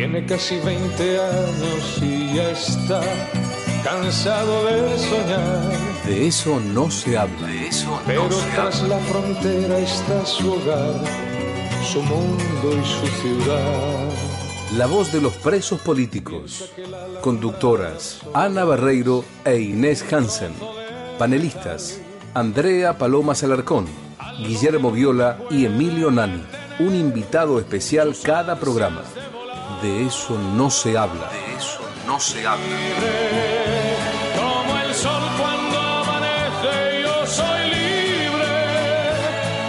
Tiene casi 20 años y ya está cansado de soñar. De eso no se habla. De eso Pero no se tras habla. la frontera está su hogar, su mundo y su ciudad. La voz de los presos políticos. Conductoras Ana Barreiro e Inés Hansen. Panelistas Andrea Paloma Salarcón, Guillermo Viola y Emilio Nani. Un invitado especial cada programa. De eso no se habla. De eso no se habla. Como el sol cuando amanece, yo soy libre.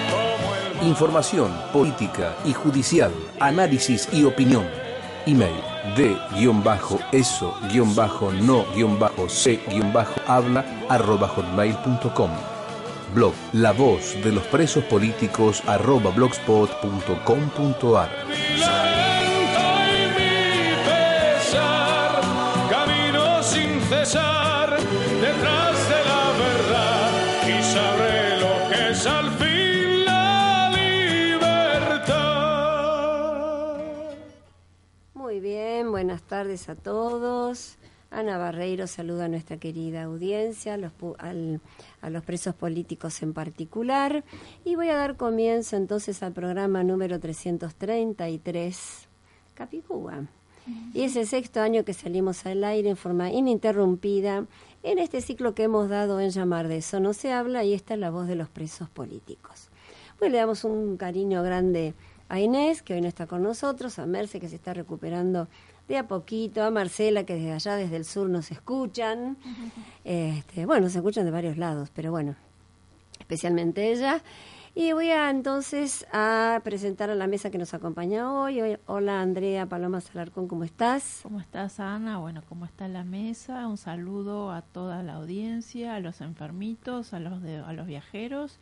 Como el Información política y judicial, análisis y opinión. Email de guion bajo eso guion bajo no guion bajo c guion bajo habla arroba hotmail.com. Blog La Voz de los Presos Políticos arroba blogspot.com.ar. detrás de la verdad y sabré lo que es al fin la libertad. Muy bien, buenas tardes a todos. Ana Barreiro saluda a nuestra querida audiencia, a los presos políticos en particular. Y voy a dar comienzo entonces al programa número 333, Capicúa. Y es el sexto año que salimos al aire en forma ininterrumpida en este ciclo que hemos dado en llamar de eso no se habla y esta es la voz de los presos políticos. Bueno, le damos un cariño grande a Inés, que hoy no está con nosotros, a Merce, que se está recuperando de a poquito, a Marcela, que desde allá, desde el sur, nos escuchan. Este, bueno, se escuchan de varios lados, pero bueno, especialmente ella. Y voy a entonces a presentar a la mesa que nos acompaña hoy. Hola Andrea Paloma Salarcón, ¿cómo estás? ¿Cómo estás, Ana? Bueno, ¿cómo está la mesa? Un saludo a toda la audiencia, a los enfermitos, a los, de- a los viajeros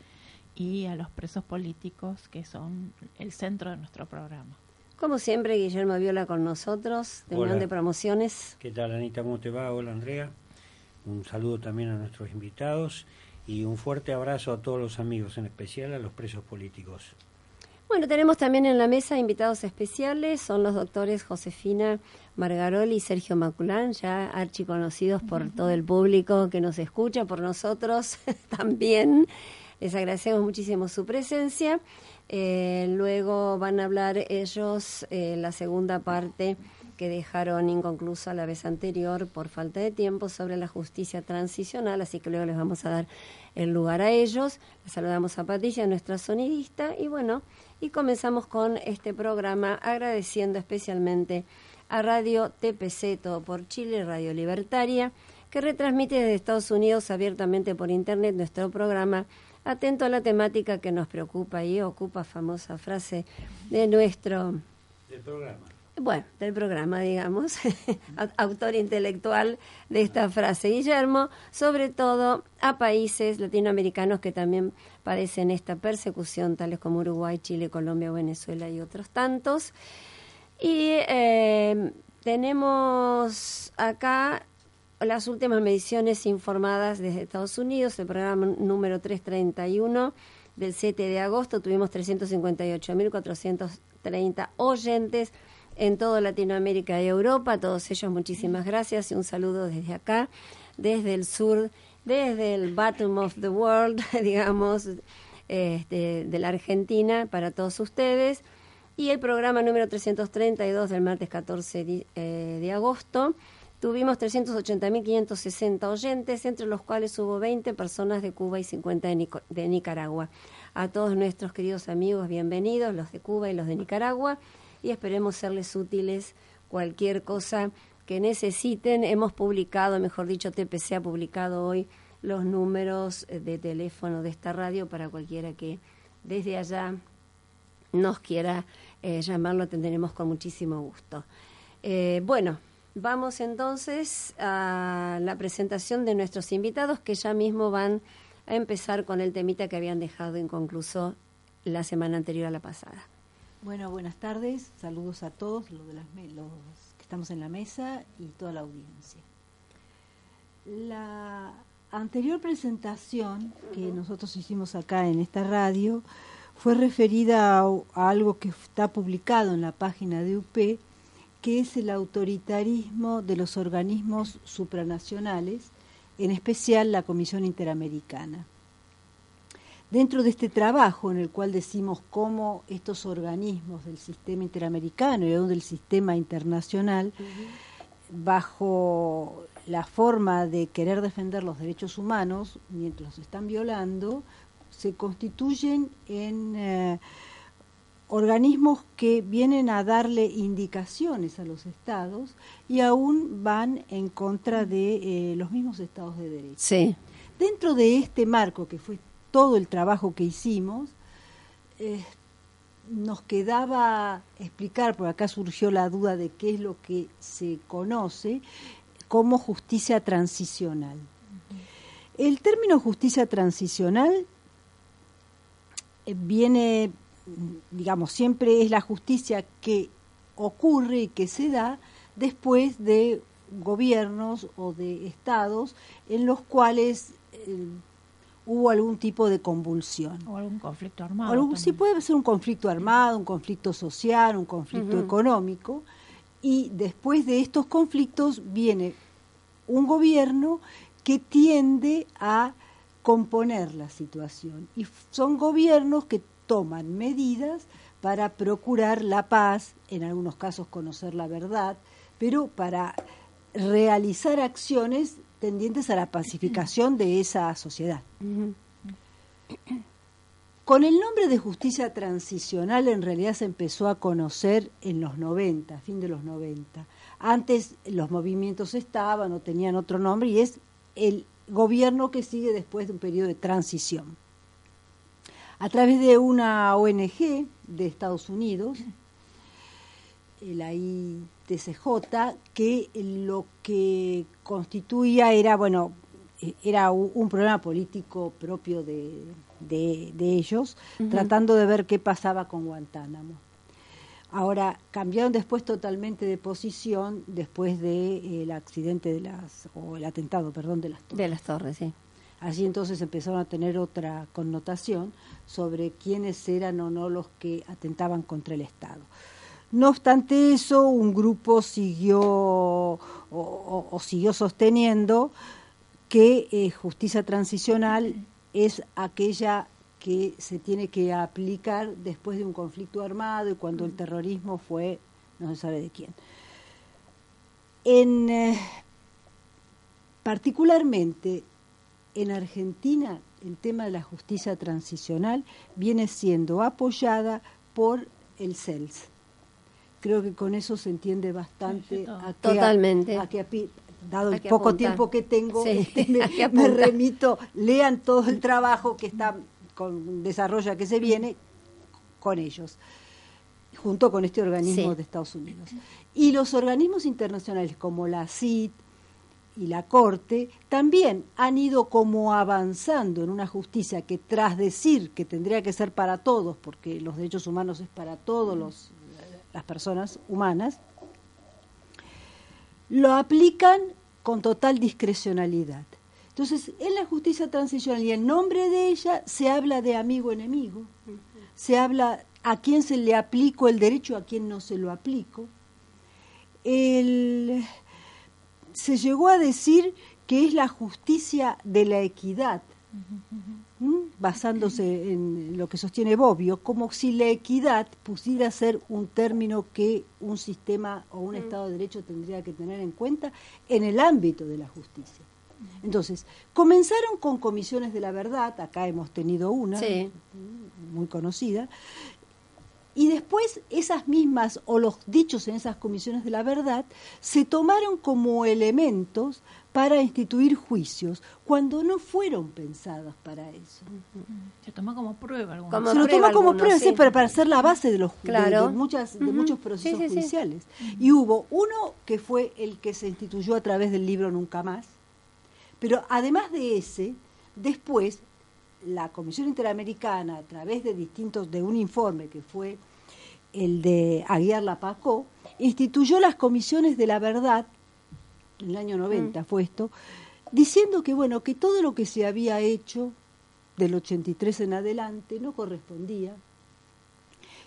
y a los presos políticos que son el centro de nuestro programa. Como siempre, Guillermo Viola con nosotros, de Unión Hola. de Promociones. ¿Qué tal, Anita? ¿Cómo te va? Hola, Andrea. Un saludo también a nuestros invitados y un fuerte abrazo a todos los amigos, en especial a los presos políticos. Bueno, tenemos también en la mesa invitados especiales, son los doctores Josefina Margaroli y Sergio Maculán, ya archiconocidos por todo el público que nos escucha, por nosotros también. Les agradecemos muchísimo su presencia. Eh, luego van a hablar ellos eh, la segunda parte que dejaron inconclusa la vez anterior por falta de tiempo sobre la justicia transicional, así que luego les vamos a dar el lugar a ellos. Les saludamos a Patricia, nuestra sonidista, y bueno, y comenzamos con este programa agradeciendo especialmente a Radio TPC Todo por Chile, Radio Libertaria, que retransmite desde Estados Unidos abiertamente por Internet nuestro programa atento a la temática que nos preocupa y ocupa famosa frase de nuestro programa. Bueno, del programa, digamos, au- autor intelectual de esta frase, Guillermo, sobre todo a países latinoamericanos que también padecen esta persecución, tales como Uruguay, Chile, Colombia, Venezuela y otros tantos. Y eh, tenemos acá las últimas mediciones informadas desde Estados Unidos, el programa número 331 del 7 de agosto, tuvimos 358.430 oyentes en toda Latinoamérica y Europa, a todos ellos muchísimas gracias y un saludo desde acá, desde el sur, desde el bottom of the world, digamos, este, de la Argentina, para todos ustedes. Y el programa número 332 del martes 14 de, eh, de agosto, tuvimos 380.560 oyentes, entre los cuales hubo 20 personas de Cuba y 50 de, de Nicaragua. A todos nuestros queridos amigos, bienvenidos, los de Cuba y los de Nicaragua, y esperemos serles útiles cualquier cosa que necesiten. Hemos publicado, mejor dicho, TPC ha publicado hoy los números eh, de teléfono de esta radio para cualquiera que desde allá nos quiera eh, llamarlo, tendremos con muchísimo gusto. Eh, bueno, vamos entonces a la presentación de nuestros invitados que ya mismo van a empezar con el temita que habían dejado inconcluso la semana anterior a la pasada. Bueno, buenas tardes, saludos a todos los, de las los que estamos en la mesa y toda la audiencia. La anterior presentación que nosotros hicimos acá en esta radio fue referida a, algo que está publicado en la página de UP, que es el autoritarismo de los organismos supranacionales, en especial la Comisión Interamericana. Dentro de este trabajo en el cual decimos cómo estos organismos del sistema interamericano y aún del sistema internacional, bajo la forma de querer defender los derechos humanos, mientras los están violando, se constituyen en eh, organismos que vienen a darle indicaciones a los estados y aún van en contra de eh, los mismos estados de derecho. Sí. Dentro de este marco, que fue todo el trabajo que hicimos, eh, nos quedaba explicar, por acá surgió la duda de qué es lo que se conoce como justicia transicional. El término justicia transicional eh, viene, digamos, siempre es la justicia que ocurre y que se da después de gobiernos o de estados en los cuales eh, hubo algún tipo de convulsión. O algún conflicto armado. sí, puede ser un conflicto armado, un conflicto social, un conflicto económico. Y después de estos conflictos viene un gobierno que tiende a componer la situación. Y son gobiernos que toman medidas para procurar la paz, en algunos casos conocer la verdad, pero para realizar acciones tendientes a la pacificación de esa sociedad. Con el nombre de justicia transicional en realidad se empezó a conocer en los 90, fin de los 90. Antes los movimientos estaban o tenían otro nombre y es el gobierno que sigue después de un periodo de transición. A través de una ONG de Estados Unidos, la ITCJ, que lo que constituía era, bueno, era un, problema político propio de, ellos, tratando de ver qué pasaba con Guantánamo. Ahora, cambiaron después totalmente de posición después del accidente de las, o el atentado, perdón, de las torres. De las torres, sí. Allí entonces empezaron a tener otra connotación sobre quiénes eran o no los que atentaban contra el Estado. No obstante eso, un grupo siguió o, siguió sosteniendo que eh, justicia transicional es aquella que se tiene que aplicar después de un conflicto armado y cuando el terrorismo fue no se sabe de quién. En, eh, particularmente en Argentina, el tema de la justicia transicional viene siendo apoyada por el CELS. Creo que con eso se entiende bastante a Totalmente. A, dado el poco tiempo que tengo, este, me, remito, lean todo el trabajo que está con desarrollo que se viene con ellos, junto con este organismo de Estados Unidos. Y los organismos internacionales como la CIT y la Corte también han ido como avanzando en una justicia que tras decir que tendría que ser para todos, porque los derechos humanos es para todas personas humanas, lo aplican con total discrecionalidad. Entonces, en la justicia transicional y en nombre de ella se habla de amigo-enemigo, se habla a quién se le aplicó el derecho, a quién no se lo aplico. se llegó a decir que es la justicia de la equidad, basándose en lo que sostiene Bobbio, como si la equidad pudiera ser un término que un sistema o un Estado de Derecho tendría que tener en cuenta en el ámbito de la justicia. Entonces, comenzaron con comisiones de la verdad, acá hemos tenido una muy conocida, Y después esas mismas o los dichos en esas comisiones de la verdad se tomaron como elementos para instituir juicios cuando no fueron pensados para eso. Se toma como prueba alguna Como se lo prueba toma como algunos, prueba, sí. pero para ser la base de los de- Claro. de, muchas de muchos procesos Sí, sí, sí. judiciales. Y hubo uno que fue el que se instituyó a través del libro Nunca más, pero además de ese, después la Comisión Interamericana a través de distintos de un informe que fue el de Aguiar Lapacó, instituyó las comisiones de la verdad en el año 90 fue esto, diciendo que bueno, que todo lo que se había hecho del 83 en adelante no correspondía,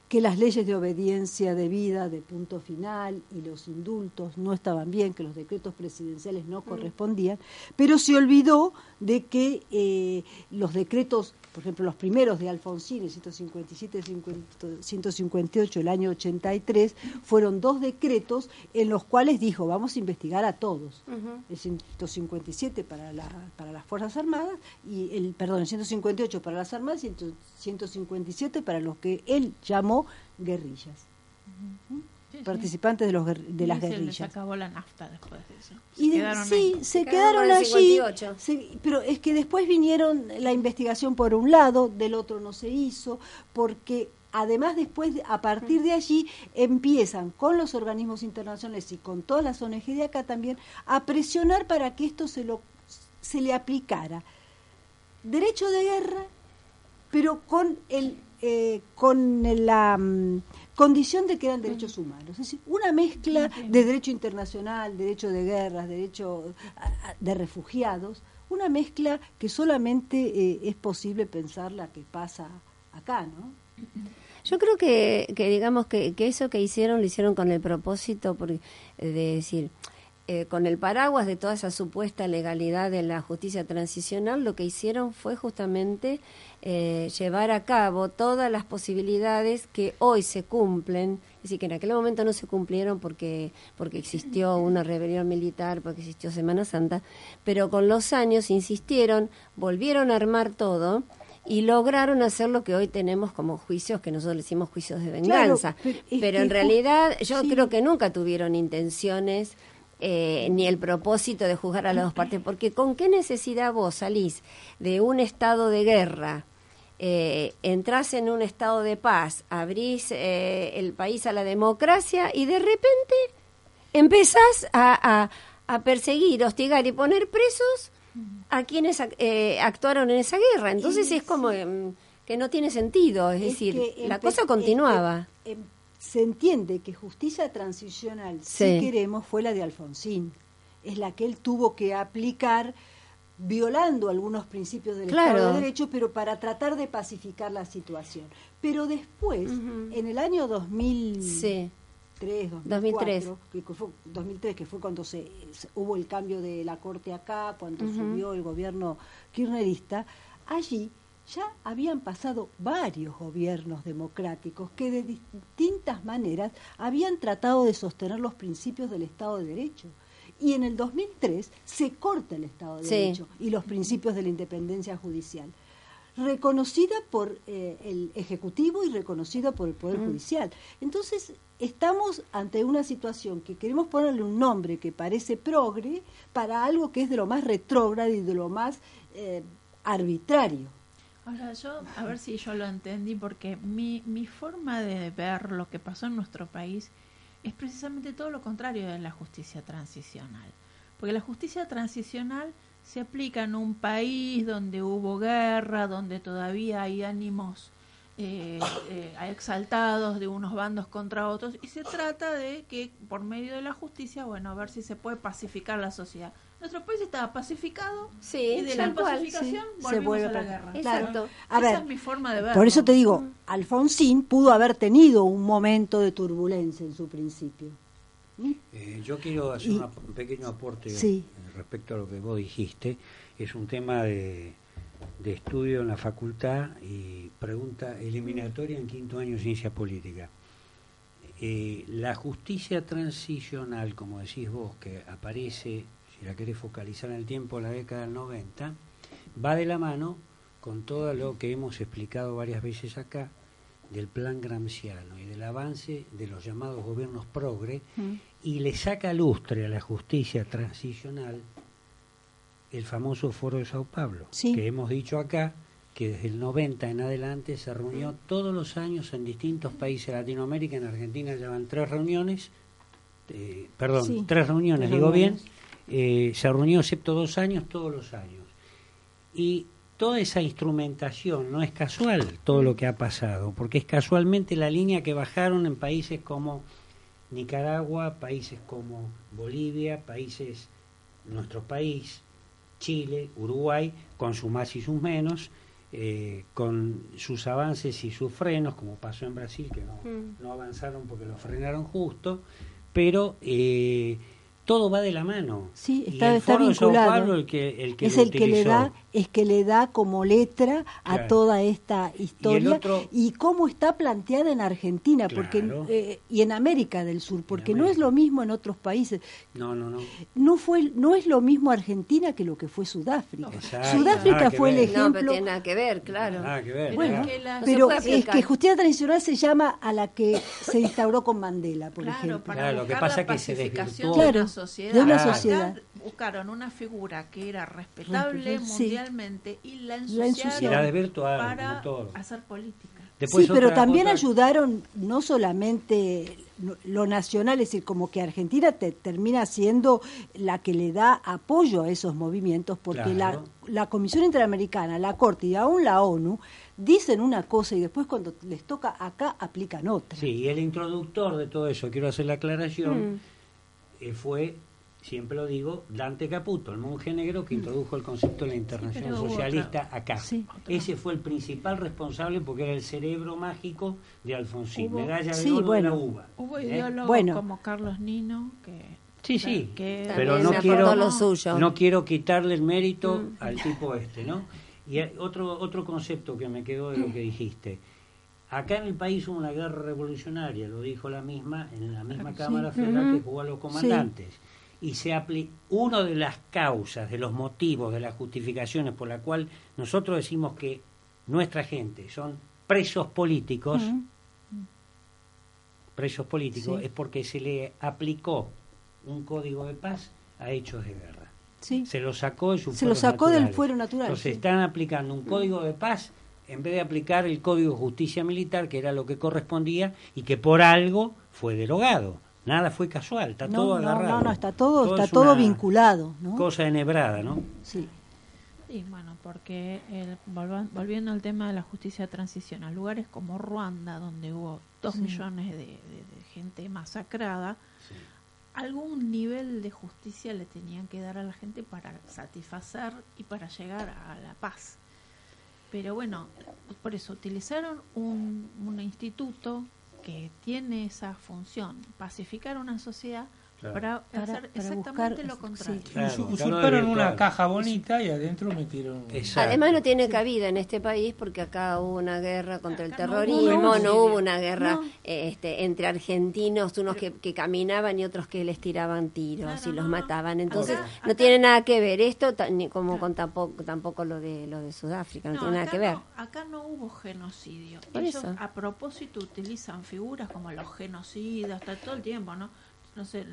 que las leyes de obediencia debida de punto final y los indultos no estaban bien, que los decretos presidenciales no correspondían, pero se olvidó de que eh, los decretos, por ejemplo, los primeros de Alfonsín, el 157 158, el año 83, fueron dos decretos en los cuales dijo, vamos a investigar a todos. El 157 para, la, para las Fuerzas Armadas, y el, perdón, el 158 para las Armadas y el 157 para los que él llamó guerrillas, sí. participantes de, los, de las Y se guerrillas. acabó la nafta después de eso. Se Y de- quedaron sí, ahí. se quedaron allí, 58. se- pero es que después vinieron la investigación por un lado, del otro no se hizo, porque además después, de- a partir de allí, empiezan con los organismos internacionales y con todas las ONG de acá también a presionar para que esto se, lo, se le aplicara. Derecho de guerra, pero con el eh, con la mm, condición de que eran derechos humanos, es decir, una mezcla de derecho internacional, derecho de guerras, derecho de refugiados, una mezcla que solamente eh, es posible pensar la que pasa acá, ¿no? Yo creo que, que digamos que, que eso que hicieron lo hicieron con el propósito de decir, eh, con el paraguas de toda esa supuesta legalidad de la justicia transicional, lo que hicieron fue justamente eh, llevar a cabo todas las posibilidades que hoy se cumplen, es decir, que en aquel momento no se cumplieron porque, porque existió una rebelión militar, porque existió Semana Santa, pero con los años insistieron, volvieron a armar todo y lograron hacer lo que hoy tenemos como juicios, que nosotros le decimos juicios de venganza. pero en realidad yo sí. creo que nunca tuvieron intenciones eh, ni el propósito de juzgar a las dos partes, porque ¿con qué necesidad vos salís de un estado de guerra? Eh, entrás en un estado de paz, abrís eh, el país a la democracia y de repente empezás a, a- a perseguir, hostigar y poner presos a quienes eh, actuaron en esa guerra. Entonces es como mm, que no tiene sentido, es, Es decir, la cosa continuaba. em, se entiende que justicia transicional, Sí. si queremos, fue la de Alfonsín. Es la que él tuvo que aplicar violando algunos principios del Claro. Estado de Derecho, pero para tratar de pacificar la situación. Pero después, en el año 2003, Sí. 2003, 2003. que fue, 2003, que fue cuando se, hubo el cambio de la Corte acá, cuando subió el gobierno kirchnerista, allí ya habían pasado varios gobiernos democráticos que de distintas maneras habían tratado de sostener los principios del Estado de Derecho. Y en el 2003 se corta el Estado de Sí. Derecho y los principios de la independencia judicial reconocida por eh, el Ejecutivo y reconocida por el Poder Judicial. Entonces, estamos ante una situación que queremos ponerle un nombre que parece progre para algo que es de lo más retrógrado y de lo más eh, arbitrario. Ahora yo, a ver si yo lo entendí, porque mi, mi forma de ver lo que pasó en nuestro país es precisamente todo lo contrario de la justicia transicional. Porque la justicia transicional se aplica en un país donde hubo guerra, donde todavía hay ánimos eh, eh, exaltados de unos bandos contra otros, y se trata de que por medio de la justicia, bueno, a ver si se puede pacificar la sociedad. Nuestro país estaba pacificado Sí, y de la cual, pacificación sí. Se volvimos vuelve a la guerra. Exacto. A Esa ver, es mi forma de verlo. Por eso te digo, Alfonsín pudo haber tenido un momento de turbulencia en su principio. ¿Mm? Eh, yo quiero hacer Y- una- un pequeño aporte Sí. respecto a lo que vos dijiste. Es un tema de, de estudio en la facultad y pregunta eliminatoria en quinto año de ciencia política. Eh, la justicia transicional, como decís vos, que aparece, si la querés focalizar en el tiempo, en la década del 90, va de la mano con todo lo que hemos explicado varias veces acá, del plan gramsciano y del avance de los llamados gobiernos progre Mm. y le saca lustre a la justicia transicional el famoso foro de Sao Paulo, Sí. que hemos dicho acá que desde el 90 en adelante se reunió todos los años en distintos países de Latinoamérica, en Argentina ya van tres reuniones, eh, perdón, Sí, tres reuniones, tres digo reuniones. bien, eh, se reunió excepto dos años, todos los años. Y toda esa instrumentación no es casual todo lo que ha pasado, porque es casualmente la línea que bajaron en países como Nicaragua, países como Bolivia, países, nuestro país, Chile, Uruguay, con sus más y sus menos, eh, con sus avances y sus frenos, como pasó en Brasil, que no, Mm. no avanzaron porque lo frenaron justo, pero eh, todo va de la mano. Sí, Y está, el está Foro de Sao vinculado. Paulo el que, el que es el que le da es que le da como letra a Claro. toda esta historia otro- y, cómo está planteada en Argentina porque eh, y en América del Sur porque no es lo mismo en otros países No, no, no. no fue no es lo mismo Argentina que lo que fue Sudáfrica Exacto, Sudáfrica fue el ver. No, pero ejemplo tiene nada que ver, claro. Nada que ver. Pero Bueno, es que la- pero es justicia tradicional se llama a la que se instauró con Mandela por Claro, ejemplo para Claro, lo que buscar pasa la que se pacificación desvirtuó. de Claro, sociedad. de una sociedad. Buscaron una figura que era respetable Sí. mundialmente y la ensuciaron, la desvirtuaron, para todo. hacer política. Después sí, pero también otra- ayudaron no solamente lo nacional, es decir, como que Argentina te- termina siendo la que le da apoyo a esos movimientos, porque Claro. la, la Comisión Interamericana, la Corte y aún la ONU dicen una cosa y después cuando les toca acá aplican otra. Sí, y el introductor de todo eso, quiero hacer la aclaración, Mm. Fue, siempre lo digo, Dante Caputo, el monje negro que introdujo el concepto de la internacional socialista otra- acá. Sí. Ese fue el principal responsable porque era el cerebro mágico de Alfonsín, Hubo- medalla de sí, oro bueno. de la uva. Hubo ¿eh? ideólogos Bueno. como Carlos Nino que Sí, sí, que pero no quiero, lo suyo. no quiero quitarle el mérito Mm. al tipo este, ¿no? Y hay otro, otro concepto que me quedó de lo que dijiste. Acá en el país hubo una guerra revolucionaria, lo dijo la misma, en la misma Sí. Cámara Federal que jugó a los comandantes. Y se apli una de las causas, de los motivos, de las justificaciones por la cual nosotros decimos que nuestra gente son presos políticos, Mm. presos políticos, Sí. es porque se le aplicó un código de paz a hechos de guerra. Sí. Se lo sacó de su Se lo sacó del fuero natural, Entonces sí. están aplicando un código de paz en vez de aplicar el código de justicia militar, que era lo que correspondía y que por algo fue derogado. Nada fue casual, está No, todo agarrado. no, no, está todo, está es todo vinculado, ¿no? Cosa enhebrada, ¿no? Sí. Y bueno, porque el- volvan- volviendo al tema de la justicia transicional, lugares como Ruanda, donde hubo dos Sí. millones de, de- de gente masacrada, algún nivel de justicia le tenían que dar a la gente para satisfacer y para llegar a la paz. Pero bueno, por eso utilizaron un, un instituto que tiene esa función, pacificar una sociedad Claro. para, Para- hacer para exactamente buscar- lo contrario. sí. Claro, Usu- claro, usurparon una caja bonita y adentro metieron... Exacto. Además no tiene cabida en este país porque acá hubo una guerra contra el no terrorismo, hubo no, hubo una guerra No. este, entre argentinos, unos que, que caminaban y otros que les tiraban tiros Claro, y los no, mataban. Entonces Acá- no acá- tiene nada que ver esto ni como con tampoco, tampoco lo de lo de Sudáfrica, no, tiene nada acá que ver. no- acá no hubo genocidio. Por Ellos eso. a propósito utilizan figuras como los genocidas, hasta todo el tiempo, ¿no? No sé,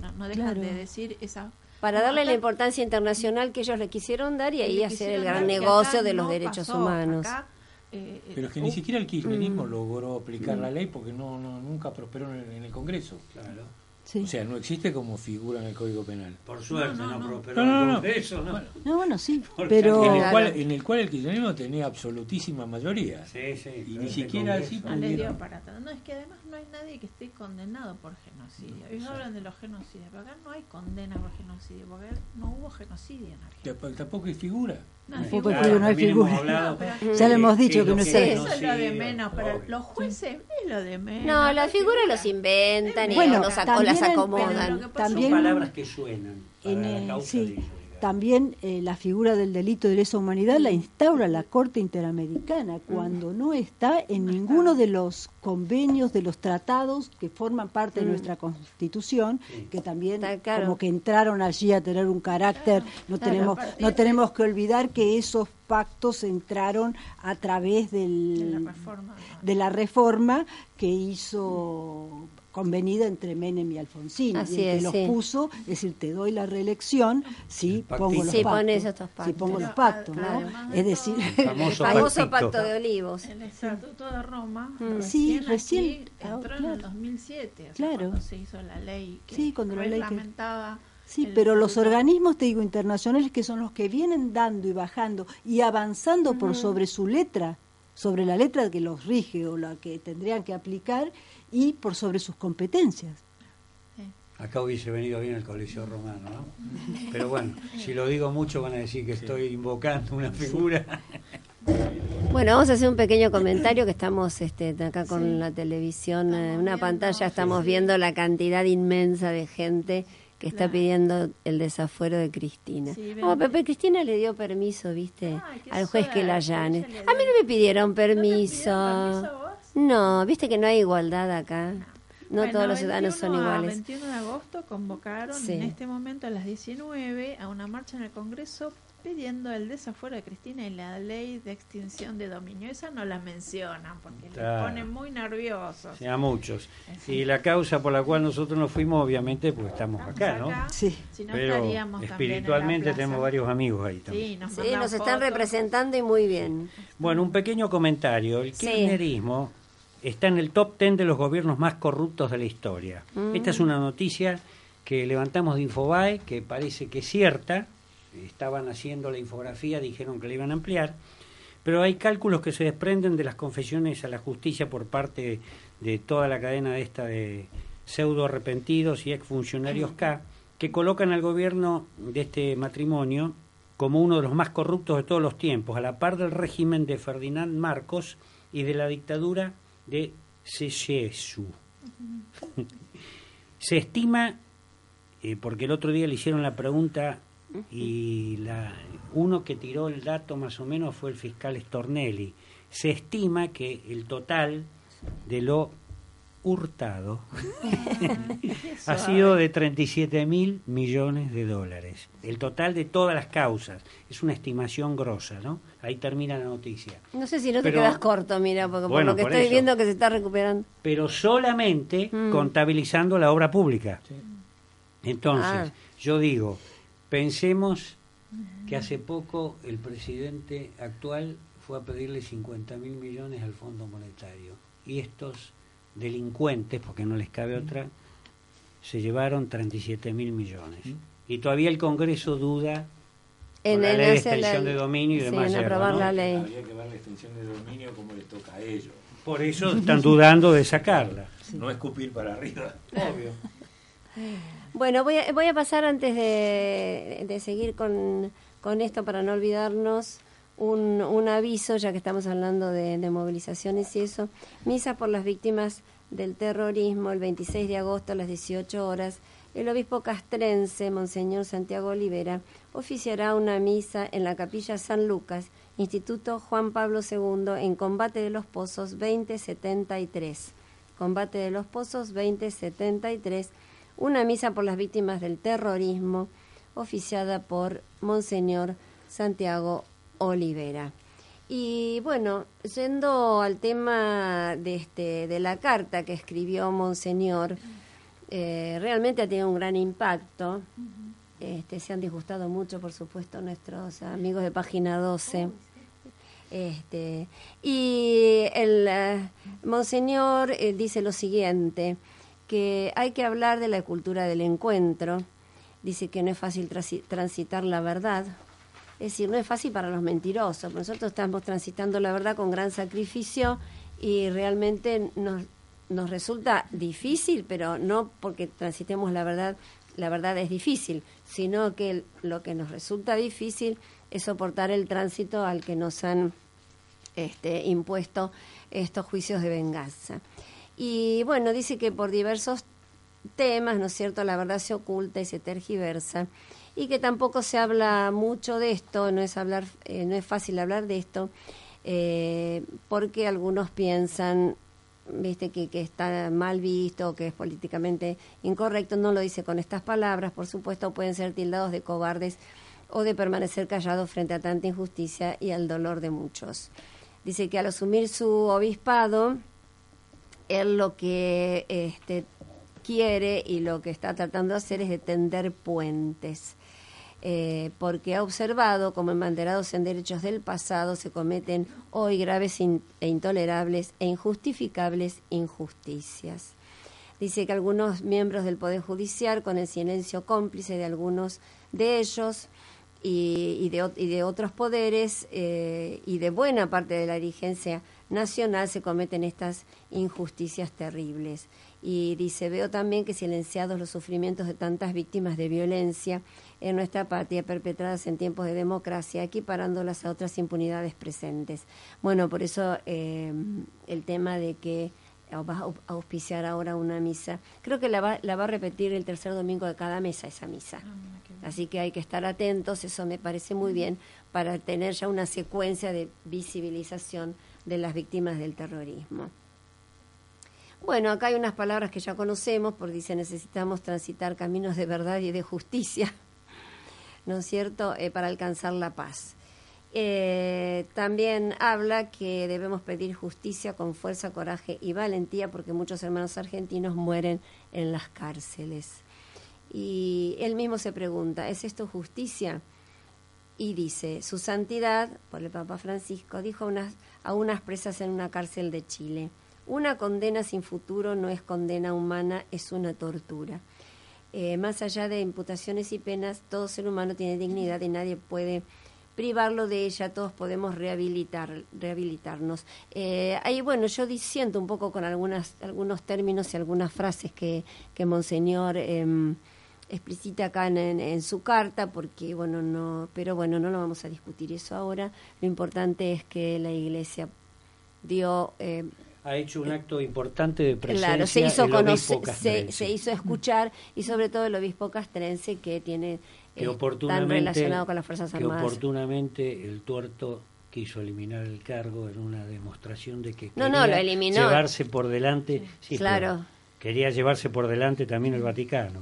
no, no dejan Claro. de decir esa Para darle la importancia internacional que ellos le quisieron dar y ahí hacer el gran negocio de los no derechos pasó. humanos. Acá, eh, Pero es que eh, ni hu- siquiera el kirchnerismo Mm. logró aplicar la ley porque no, no nunca prosperó en el, en el Congreso. Claro. Sí. O sea, no existe como figura en el Código Penal. Por suerte No, no, no, no. prosperó No, no. Congreso, ¿no? No, bueno, sí, Porque pero En el, Claro. cual, en el cual el kirchnerismo tenía absolutísima mayoría. Sí, sí. Y ni ese siquiera así no les dio pudieron. para tanto. No, es que además no hay nadie que esté condenado por genocidio. Ellos hablan de los genocidios, pero acá no hay condena por genocidio, porque no hubo genocidio en Argentina. Tamp- Tampoco hay figura. No hay Tampoco hay figura. figura, no hay también figura. hemos hablado No, pero- Ya le hemos dicho que lo no es es Eso es lo de menos, pero los jueces es lo de menos. No, las figuras figura. los inventan y Bueno, los aco- también las acomodan. lo pasa- Son También- palabras que suenan para En, la causa sí. de ellos. También eh, la figura del delito de lesa humanidad la instaura la Corte Interamericana cuando no está en ninguno de los convenios, de los tratados que forman parte de nuestra Constitución, que también claro. como que entraron allí a tener un carácter. No tenemos no tenemos que olvidar que esos pactos entraron a través del, De la reforma, ¿no? de la reforma que hizo convenida entre Menem y Alfonsín. Así y el que es, los sí. puso, es decir, te doy la reelección si pongo los Sí, pactos. pones estos Si pactos. pongo Pero los pactos, ¿no? Es decir, El famoso El famoso pactito. pacto de olivos. El Estatuto de Roma Mm. Sí, recién, aquí ah, entró en claro. el 2007, o sea, Claro. cuando se hizo la ley que Sí, cuando la ley que- Sí, el pero los organismos, te digo, internacionales que son los que vienen dando y bajando y avanzando por sobre su letra, sobre la letra que los rige o la que tendrían que aplicar y por sobre sus competencias. Acá hubiese venido bien el colegio romano, ¿no? Pero bueno, si lo digo mucho van a decir que estoy invocando una figura. Bueno, vamos a hacer un pequeño comentario que estamos este, acá con Sí. la televisión, Estamos en una viendo, pantalla, estamos sí. viendo la cantidad inmensa de gente que está Claro. pidiendo el desafuero de Cristina. Sí, Pepe Cristina le dio permiso, ¿viste? Ay, al juez que la llane. A mí no me pidieron ¿No permiso. vos? No, viste que no hay igualdad acá. No Bueno, todos los ciudadanos son 21 a iguales. 21 de agosto convocaron Sí. en este momento a las 19 a una marcha en el Congreso pidiendo el desafuero de Cristina y la ley de extinción de dominio. Esa no la mencionan porque Claro. les ponen muy nerviosos. Sí, a muchos. Y la causa por la cual nosotros nos fuimos, obviamente, pues estamos Estamos acá, ¿no? acá, Sí. Si no Pero en la espiritualmente tenemos varios amigos ahí también. Sí, nos, Sí, nos están representando y muy bien. Bueno, un pequeño comentario. El Sí. kirchnerismo está en el top 10 de los gobiernos más corruptos de la historia. Mm. Esta es una noticia que levantamos de Infobae, que parece que es cierta. Estaban haciendo la infografía, dijeron que la iban a ampliar. Pero hay cálculos que se desprenden de las confesiones a la justicia por parte de toda la cadena esta de pseudo arrepentidos y exfuncionarios K, que colocan al gobierno de este matrimonio como uno de los más corruptos de todos los tiempos, a la par del régimen de Ferdinand Marcos y de la dictadura de Ceausescu. Se estima, eh, porque el otro día le hicieron la pregunta y uno que tiró el dato más o menos fue el fiscal Stornelli, se estima que el total de lo hurtado ha sido de 37 mil millones de dólares. El total de todas las causas. Es una estimación grosa, ¿no? Ahí termina la noticia. No sé si no te quedas corto, mira, porque por Bueno, lo que por estoy eso. viendo que se está recuperando. Pero solamente Mm. contabilizando la obra pública. Entonces, Ah. yo digo, pensemos que hace poco el presidente actual fue a pedirle 50 mil millones al Fondo Monetario. Y estos delincuentes, porque no les cabe otra, se llevaron 37 mil millones. Y todavía el Congreso duda En, la ley de la- extensión de dominio y sí, demás. en aprobar ¿no? la ley. Habría que ver la extensión de dominio como les toca a ellos. Por eso están dudando de sacarla. No escupir para arriba. Obvio. Bueno, voy a, voy a pasar antes de, de seguir con, con esto para no olvidarnos un, un aviso, ya que estamos hablando de, movilizaciones y eso. Misa por las víctimas del terrorismo el 26 de agosto a las 18 horas. El obispo castrense, Monseñor Santiago Olivera, oficiará una misa en la capilla San Lucas, Instituto Juan Pablo II, en Combate de los Pozos 2073. Combate de los Pozos 2073 una misa por las víctimas del terrorismo oficiada por Monseñor Santiago Olivera. Y bueno, yendo al tema de, este, de la carta que escribió Monseñor, eh, realmente ha tenido un gran impacto. Este, se han disgustado mucho, por supuesto, nuestros amigos de Página 12. Este, y el eh, Monseñor eh, dice lo siguiente, que hay que hablar de la cultura del encuentro. Dice que no es fácil transi- transitar la verdad. Es decir, no es fácil para los mentirosos. Nosotros estamos transitando la verdad con gran sacrificio y realmente nos, nos resulta difícil, pero no porque transitemos la verdad, la verdad es difícil, sino que lo que nos resulta difícil es soportar el tránsito al que nos han este, impuesto estos juicios de venganza. Y bueno, dice que por diversos temas, ¿no es cierto? La verdad se oculta y se tergiversa y que tampoco se habla mucho de esto, no es hablar, eh, no es fácil hablar de esto, eh, porque algunos piensan viste que, que está mal visto, que es políticamente incorrecto, no lo dice con estas palabras, por supuesto pueden ser tildados de cobardes o de permanecer callados frente a tanta injusticia y al dolor de muchos. Dice que al asumir su obispado, él lo que este, quiere y lo que está tratando de hacer es de tender puentes. Eh, porque ha observado como embanderados en derechos del pasado se cometen hoy graves e intolerables e injustificables injusticias. Dice que algunos miembros del Poder Judicial, con el silencio cómplice de algunos de ellos, y, de, otros poderes eh, y de buena parte de la dirigencia nacional se cometen estas injusticias terribles. Y dice, veo también que silenciados los sufrimientos de tantas víctimas de violencia en nuestra patria perpetradas en tiempos de democracia, equiparándolas a otras impunidades presentes. Bueno, por eso eh, el tema de que va a auspiciar ahora una misa. Creo que la va, la va a repetir el tercer domingo de cada mesa esa misa. Ah, Así que hay que estar atentos, eso me parece muy bien, para tener ya una secuencia de visibilización de las víctimas del terrorismo. Bueno, acá hay unas palabras que ya conocemos, porque dice necesitamos transitar caminos de verdad y de justicia, ¿no es cierto?, eh, para alcanzar la paz. Eh, también habla que debemos pedir justicia con fuerza, coraje y valentía porque muchos hermanos argentinos mueren en las cárceles. Y él mismo se pregunta, ¿es esto justicia? Y dice, su santidad, por el Papa Francisco, dijo unas, a unas presas en una cárcel de Chile, una condena sin futuro no es condena humana, es una tortura. Eh, más allá de imputaciones y penas, todo ser humano tiene dignidad y nadie puede privarlo de ella, todos podemos rehabilitar, rehabilitarnos. Eh, ahí, bueno, yo disiento un poco con algunas, algunos términos y algunas frases que, que Monseñor eh, explicita acá en, su carta, porque, bueno, no, pero bueno, no lo vamos a discutir eso ahora. Lo importante es que la Iglesia dio... Eh, ha hecho un acto importante de presencia claro, se hizo, conocer, se, se, hizo escuchar y sobre todo el obispo castrense que tiene que oportunamente, con las Fuerzas Armadas. Que oportunamente el tuerto quiso eliminar el cargo en una demostración de que no, no, lo eliminó. llevarse por delante. claro. Quería llevarse por delante también el Vaticano.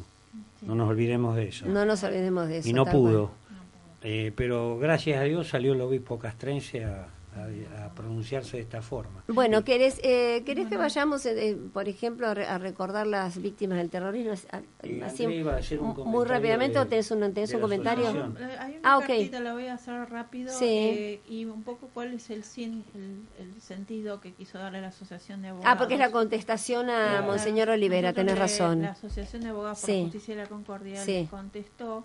No nos olvidemos de eso. No nos olvidemos de eso. Y no pudo. Eh, pero gracias a Dios salió el obispo castrense a, a, pronunciarse de esta forma. Bueno, ¿querés, eh, ¿querés que vayamos, eh, por ejemplo, a, recordar las víctimas del terrorismo? Así, muy rápidamente, ¿o tenés un, un comentario? Eh, hay una ah, okay. la voy a hacer rápido, eh, y un poco cuál es el, el, sentido que quiso darle la Asociación de Abogados. Ah, porque es la contestación a Monseñor Olivera, tenés razón. La Asociación de Abogados por la Justicia y la Concordia contestó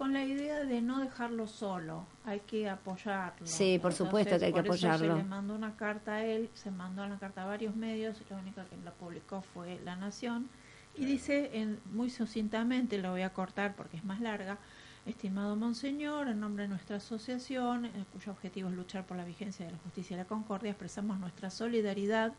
con la idea de no dejarlo solo, hay que apoyarlo. Sí, por supuesto que hay que apoyarlo. se le mandó una carta a él, se mandó una carta a varios medios, la única que la publicó fue La Nación, y dice en, muy sucintamente, lo voy a cortar porque es más larga, Estimado Monseñor, en nombre de nuestra asociación, eh, cuyo objetivo es luchar por la vigencia de la justicia y la concordia, expresamos nuestra solidaridad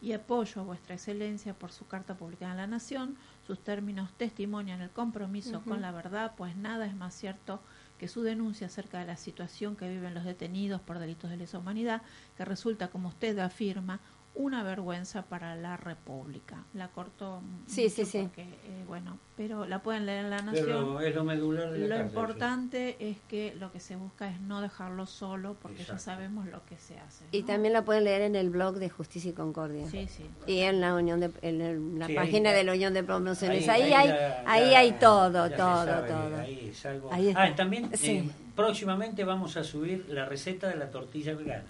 y apoyo a vuestra excelencia por su carta publicada en La Nación, sus términos testimonian el compromiso con la verdad, pues nada es más cierto que su denuncia acerca de la situación que viven los detenidos por delitos de lesa humanidad, que resulta, como usted afirma, una vergüenza para la República. La cortó sí, sí, sí. Porque, eh, bueno, pero la pueden leer en La Nación. Pero es lo medular de Lo importante es que lo que se busca es no dejarlo solo, porque ya sabemos lo que se hace. Y también la pueden leer en el blog de Justicia y Concordia. Sí, sí. Y en la unión de, en la página de la Unión de Promociones. Ahí, hay, ahí hay todo, todo, todo. Ahí, Ahí ah, también... Eh, próximamente vamos a subir la receta de la tortilla vegana.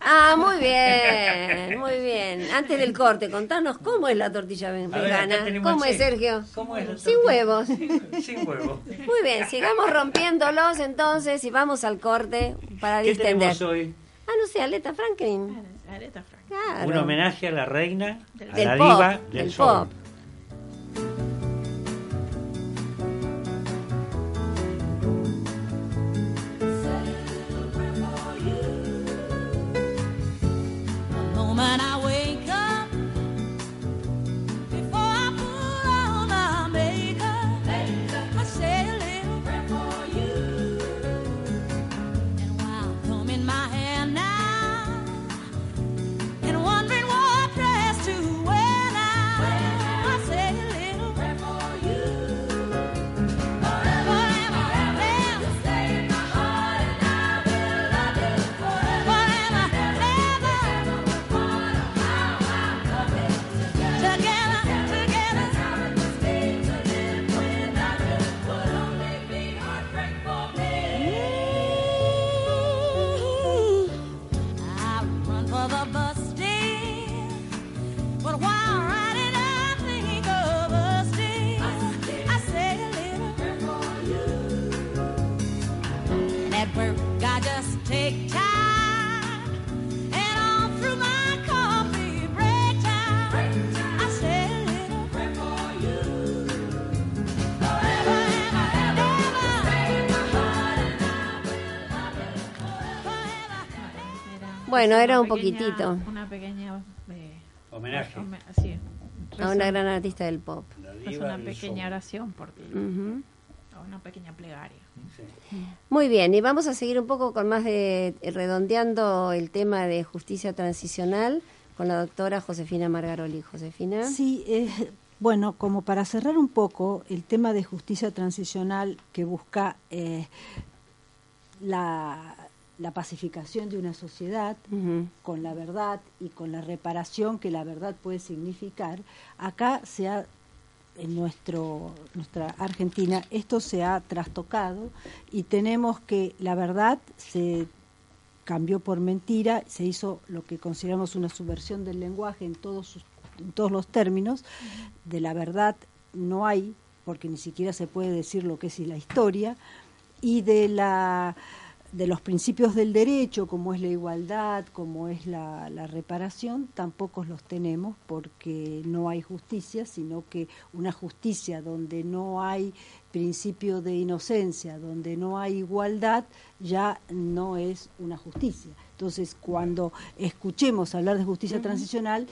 Ah, muy bien, muy bien. Antes del corte, contanos cómo es la tortilla vegana. ¿Cómo es, Sergio? ¿Cómo es Sin huevos. Sin, huevos. Muy bien, sigamos rompiéndolos entonces y vamos al corte para distender. ¿Qué hoy? Ah, no sé, Aleta Franklin. Aleta Franklin. Un homenaje a la reina, a la diva del, sol. Pop. when woman I Bueno, era un pequeña- poquitito. Una pequeña. eh, Homenaje. home- sí, A una gran artista del pop. Es una pequeña oración por ti. Ujú. Una pequeña plegaria. Sí. Muy bien, y vamos a seguir un poco con más de redondeando el tema de justicia transicional con la doctora Josefina Margaroli. Josefina. Sí, eh, bueno, como para cerrar un poco el tema de justicia transicional que busca eh, la, la pacificación de una sociedad con la verdad y con la reparación que la verdad puede significar, acá se ha en nuestro nuestra Argentina esto se ha trastocado y tenemos que la verdad se cambió por mentira, se hizo lo que consideramos una subversión del lenguaje en todos sus- en todos los términos, de la verdad no hay, porque ni siquiera se puede decir lo que es la historia, y de la de los principios del derecho, como es la igualdad, como es la, la reparación, tampoco los tenemos porque no hay justicia, sino que una justicia donde no hay principio de inocencia, donde no hay igualdad, ya no es una justicia. Entonces, cuando escuchemos hablar de justicia transicional,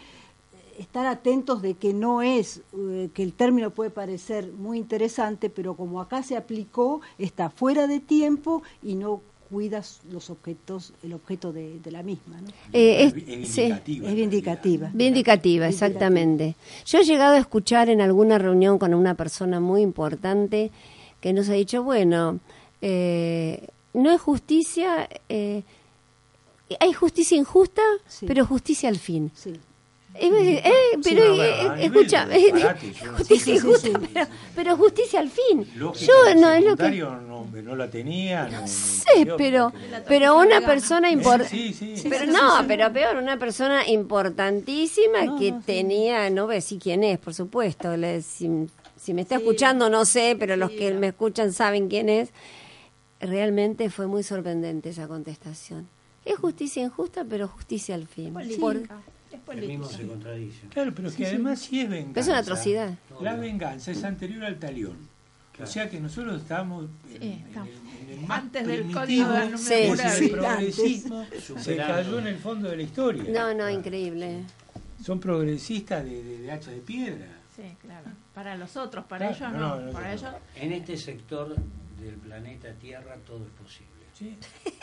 estar atentos de que no es, eh, que el término puede parecer muy interesante, pero como acá se aplicó, está fuera de tiempo y no cuida los objetos, el objeto de, de la misma. ¿no? Eh, es- Es sí, vindicativa, Es vindicativa. Vindicativa, exactamente. Yo he llegado a escuchar en alguna reunión con una persona muy importante que nos ha dicho, bueno, eh, no es justicia, eh, hay justicia injusta, Sí. pero justicia al fin. Sí. Eh, eh, pero eh, nivel escucha, justicia sí, sí, pero, pero justicia al fin. Lógica Yo no es lo que no, no la tenía. No, sé, no, pero pero una persona importante. Sí, sí. Pero sí, no, sí, sí. pero peor, una persona importantísima No, que no, sí. tenía, no voy a decir quién es, por supuesto, le- si, si me está escuchando no sé, pero los que me escuchan saben quién es. Realmente fue muy sorprendente esa contestación. Es justicia injusta, pero justicia al fin. Por- Política. Es El mismo se contradice. Claro, pero que además sí es venganza. Es una atrocidad. La venganza es anterior al talión. O sea que nosotros estamos en, Sí, en estamos. el, en el más Antes del código del Sí, que es número el sí, progresismo se cayó en el fondo de la historia. No, no, increíble. Son progresistas de, de, de hacha de piedra. Sí, claro. Para los otros, para Claro, ellos no, no. no, no, para no. ellos. En este sector del planeta Tierra todo es posible. Sí.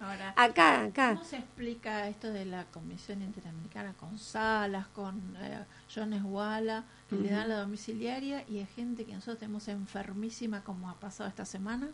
Ahora, Acá, acá. ¿cómo se explica esto de la Comisión Interamericana con Salas, con eh, Jones Walla, que le dan la domiciliaria y hay gente que nosotros tenemos enfermísima, como ha pasado esta semana?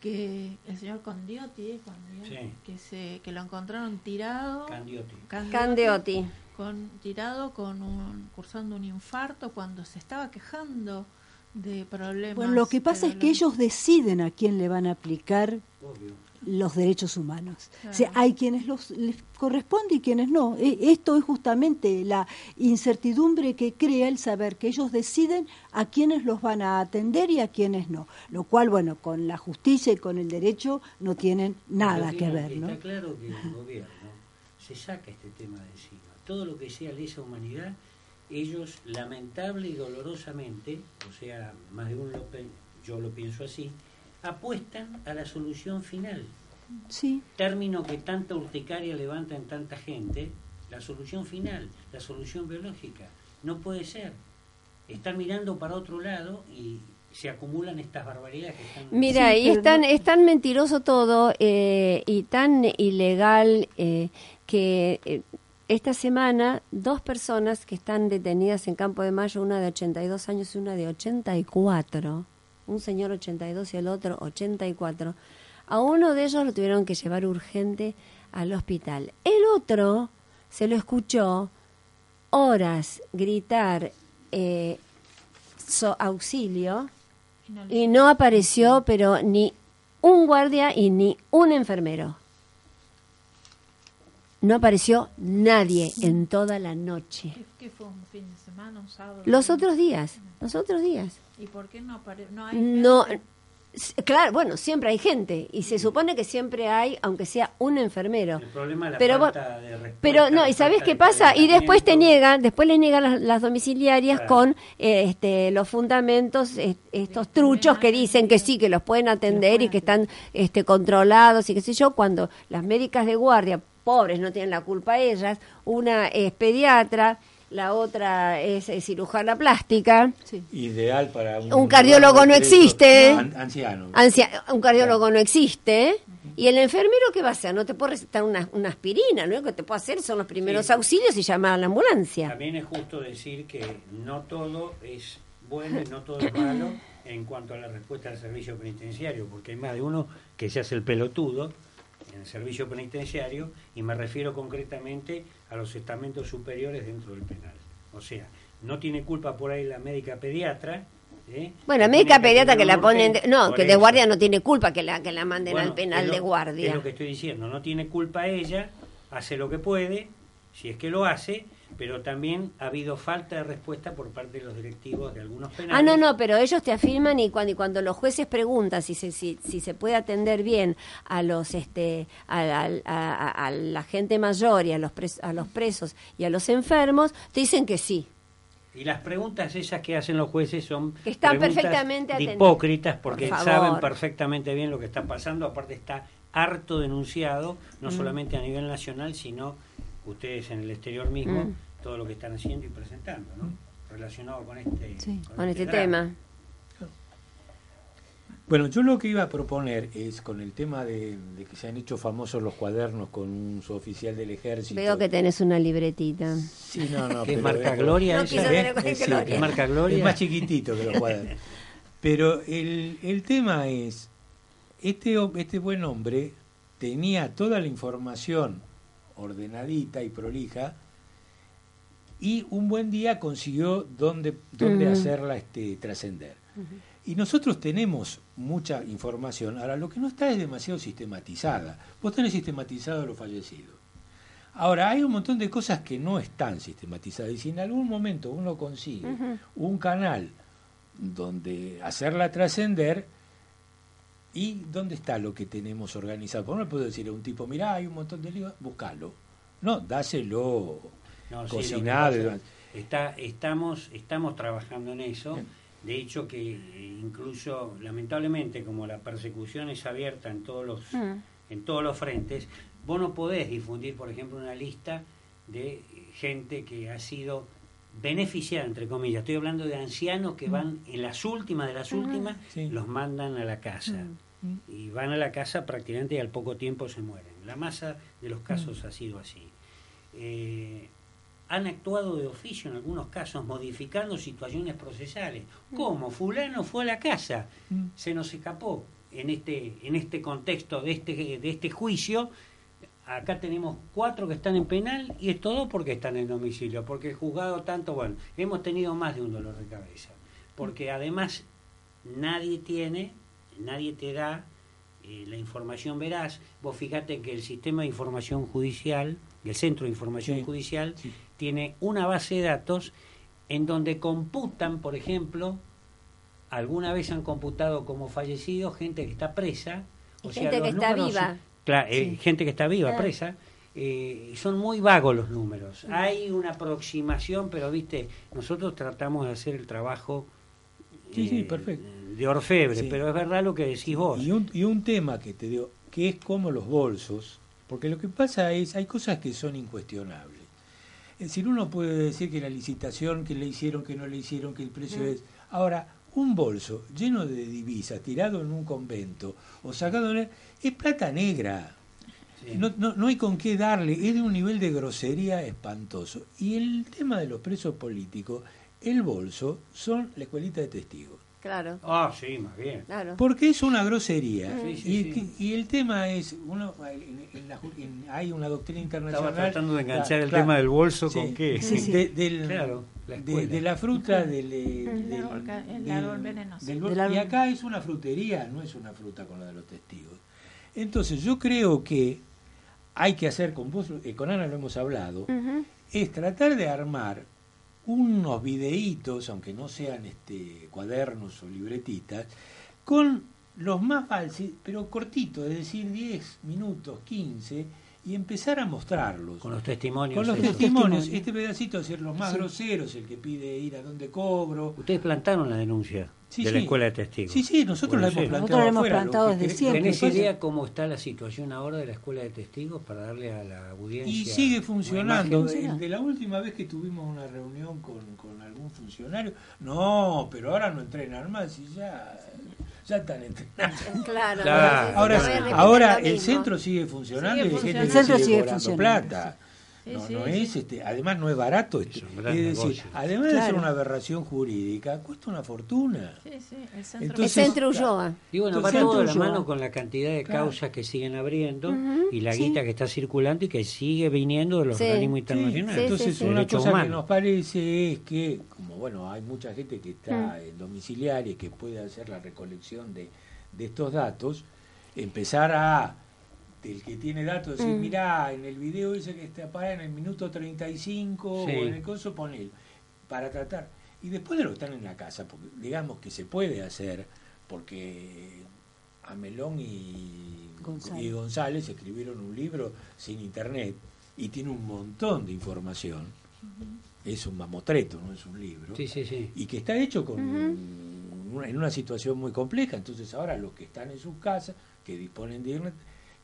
que el señor Condiotti. Condiotti, Sí. que se que lo encontraron tirado Candioti. Candeotti. con tirado con un cursando un infarto cuando se estaba quejando de problemas Bueno, lo que pasa es que ellos deciden a quién le van a aplicar Obvio. Los derechos humanos. O sea, Claro. hay quienes los, les corresponde y quienes no. E- Esto es justamente la incertidumbre que crea el saber que ellos deciden a quienes los van a atender y a quienes no. Lo cual, bueno, con la justicia y con el derecho no tienen nada Pero que ver, ¿no? Está claro que el gobierno se saca este tema de encima. Todo lo que sea lesa humanidad, ellos lamentable y dolorosamente, o sea, más de uno lo yo lo pienso así, apuestan a la solución final. Sí. Término que tanta urticaria levanta en tanta gente, la solución final, la solución biológica. No puede ser. Están mirando para otro lado y se acumulan estas barbaridades que están... Mira, Sí, y es tan, no- es tan mentiroso todo eh, y tan ilegal eh, que eh, esta semana dos personas que están detenidas en Campo de Mayo, una de 82 años y una de 84, un señor 82 y el otro 84, a uno de ellos lo tuvieron que llevar urgente al hospital. El otro se lo escuchó horas gritar eh, so- auxilio Y no le- y no apareció, pero ni un guardia y ni un enfermero. No apareció nadie en toda la noche. ¿Qué, fue un fin de semana, un sábado? Los otros días, los otros días. ¿Y por qué no apare- no hay No, claro, bueno, siempre hay gente y se supone que siempre hay, aunque sea un enfermero. El problema es la Pero, falta de respuesta, pero no, ¿y sabés qué pasa? Y después te niegan, después les niegan las, las domiciliarias Claro. con eh, este, los fundamentos, eh, estos truchos que dicen que sí, que los pueden atender y que están este, controlados y qué sé yo, cuando las médicas de guardia pobres, no tienen la culpa ellas. Una es pediatra, la otra es, eh, cirujana plástica. Ideal para un, Un cardiólogo no existe. An- anciano. Un cardiólogo no existe. Y el enfermero, ¿qué va a hacer? No te puede recetar una, una aspirina, ¿no? Lo que te puede hacer son los primeros Sí. auxilios y llamar a la ambulancia. También es justo decir que no todo es bueno y no todo es malo en cuanto a la respuesta al servicio penitenciario, porque hay más de uno que se hace el pelotudo en el servicio penitenciario y me refiero concretamente a los estamentos superiores dentro del penal. O sea, no tiene culpa por ahí la médica pediatra. ¿eh? Bueno, la médica pediatra que la ponen, de- no, que de guardia no tiene culpa que la que la manden Bueno, al penal lo- de guardia. Es lo que estoy diciendo, no tiene culpa ella, hace lo que puede, si es que lo hace, pero también ha habido falta de respuesta por parte de los directivos de algunos penales. Ah, no, no, pero ellos te afirman y cuando, y cuando los jueces preguntan si se, si, si se puede atender bien a los este a, a- a- a la gente mayor y a los pres- a los presos y a los enfermos, te dicen que sí. Y las preguntas esas que hacen los jueces son Que están perfectamente hipócritas porque Por saben perfectamente bien lo que está pasando, aparte está harto denunciado, no Mm. solamente a nivel nacional, sino ustedes en el exterior mismo, Mm. todo lo que están haciendo y presentando, ¿no? Relacionado con este, Con este drama. tema. Bueno, yo lo que iba a proponer es con el tema de, de que se han hecho famosos los cuadernos con un suboficial del ejército. Veo que tenés una libretita. Sí, no, no. ¿Qué pero marca es- Gloria No esa? quiso tener ¿Eh? Sí, Gloria. ¿Qué marca Gloria? Es más chiquitito que los cuadernos. Pero el, el tema es, este, este buen hombre tenía toda la información ordenadita y prolija y un buen día consiguió dónde, dónde hacerla este, trascender. Y nosotros tenemos mucha información, ahora lo que no está es demasiado sistematizada. Vos tenés sistematizado los fallecidos. Ahora, hay un montón de cosas que no están sistematizadas y si en algún momento uno consigue un canal donde hacerla trascender, ¿y dónde está lo que tenemos organizado? Porque no le puedo decir a un tipo, mirá, hay un montón de líos, buscalo. No, dáselo No, cocinado. Está, estamos, estamos trabajando en eso. De hecho, que eh, incluso, lamentablemente, como la persecución es abierta en todos los, Mm. en todos los frentes, vos no podés difundir, por ejemplo, una lista de gente que ha sido beneficiada, entre comillas. Estoy hablando de ancianos que van en las últimas de las Ah, últimas, Sí. los mandan a la casa. Y van a la casa prácticamente y al poco tiempo se mueren. La masa de los casos ha sido así. Eh, han actuado de oficio en algunos casos, modificando situaciones procesales. ¿Cómo? Fulano fue a la casa, se nos escapó en este, en este contexto de este, de este juicio. Acá tenemos cuatro que están en penal y es todo porque están en domicilio, porque el juzgado tanto, bueno, hemos tenido más de un dolor de cabeza, porque además nadie tiene, nadie te da eh, la información veraz. Vos fíjate que el sistema de información judicial, el centro de información judicial, tiene una base de datos en donde computan, por ejemplo, alguna vez han computado como fallecido gente que está presa, Y o sea, gente los que está números- viva. Claro, eh, gente que está viva, Claro. presa. eh, son muy vagos los números. Hay una aproximación, pero viste, nosotros tratamos de hacer el trabajo Sí, sí, eh, perfecto. de orfebre, Sí. pero es verdad lo que decís vos. Y un, y un tema que te digo, que es como los bolsos, porque lo que pasa es, hay cosas que son incuestionables. Es decir, uno puede decir que la licitación, que le hicieron, que no le hicieron, que el precio Mm. es... Ahora, un bolso lleno de divisas, tirado en un convento, o sacado en... es plata negra. No, no, no hay con qué darle, es de un nivel de grosería espantoso. Y el tema de los presos políticos, el bolso, son la escuelita de testigos. Claro. Ah, sí, más bien. Claro. Porque es una grosería. Sí, sí, y, sí. y el tema es, uno, en- en la ju- en- hay una doctrina internacional. Estaba tratando de enganchar el Claro, tema del bolso sí, con qué. sí, de, del- Claro, la de, la fruta del, El del- árbol ca- el del- árbol venenoso. del- Del y acá es una frutería, no es una fruta con la de los testigos. Entonces yo creo que hay que hacer, con vos, eh, con Ana lo hemos hablado, es tratar de armar unos videitos, aunque no sean este cuadernos o libretitas, con los más falsos, pero cortitos, es decir, 10 minutos, 15, y empezar a mostrarlos. Con los testimonios. Con los testimonios, este pedacito de ser los más groseros, el que pide ir a donde cobro. Ustedes plantaron la denuncia Sí, de la escuela de testigos. Sí, sí, nosotros la hemos Bueno, sí. planteado Nosotros la hemos plantado desde siempre. ¿Tenés idea cómo está la situación ahora de la escuela de testigos para darle a la audiencia? Y sigue funcionando. El De la última vez que tuvimos una reunión con, con algún funcionario, no, pero ahora no entrenan más y ya, ya están entrenando. Claro. Claro. Ahora, ahora el centro sigue funcionando Sigue y que El centro sigue funcionando, plata. Sí, no, sí, no sí. es este, además no es barato este. Es decir, negocio. además de ser una aberración jurídica, cuesta una fortuna. Sí, sí, el centro. El Entonces- centro Ulloa. Y bueno, va todo de la mano con la cantidad de Claro. causas que siguen abriendo y la sí. guita que está circulando y que sigue viniendo de los Sí. organismos internacionales. sí, entonces sí. una cosa que nos parece es que, como bueno, hay mucha gente que está Mm. en domiciliaria y que puede hacer la recolección de, de estos datos, empezar a, del que tiene datos, decir, Mm. mirá, en el video dice que te para en el minuto 35 Sí. o en el coso ponelo, para tratar. Y después de lo que están en la casa, porque digamos que se puede hacer, porque Amelón y González. y González escribieron un libro sin internet y tiene un montón de información. Es un mamotreto, no es un libro. Sí, sí, sí. Y que está hecho con una- en una situación muy compleja. Entonces ahora los que están en sus casas, que disponen de internet,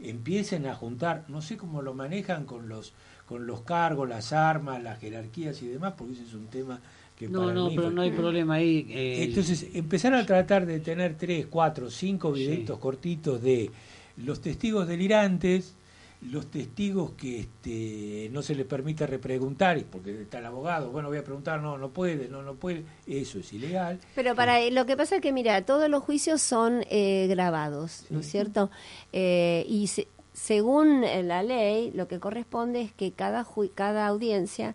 empiecen a juntar, no sé cómo lo manejan con los con los cargos, las armas, las jerarquías y demás, porque ese es un tema que No, para no, mí pero fue- no hay problema ahí. eh, entonces, empezar a tratar de tener tres, cuatro, cinco Sí. videitos cortitos de los testigos delirantes, los testigos que este, no se les permite repreguntar, porque está el abogado, bueno, voy a preguntar, no, no puede, no, no puede, eso es ilegal. Pero para lo que pasa es que, mira, todos los juicios son eh, grabados, ¿no es cierto? Eh, y se- según eh, la ley, lo que corresponde es que cada, ju- cada audiencia,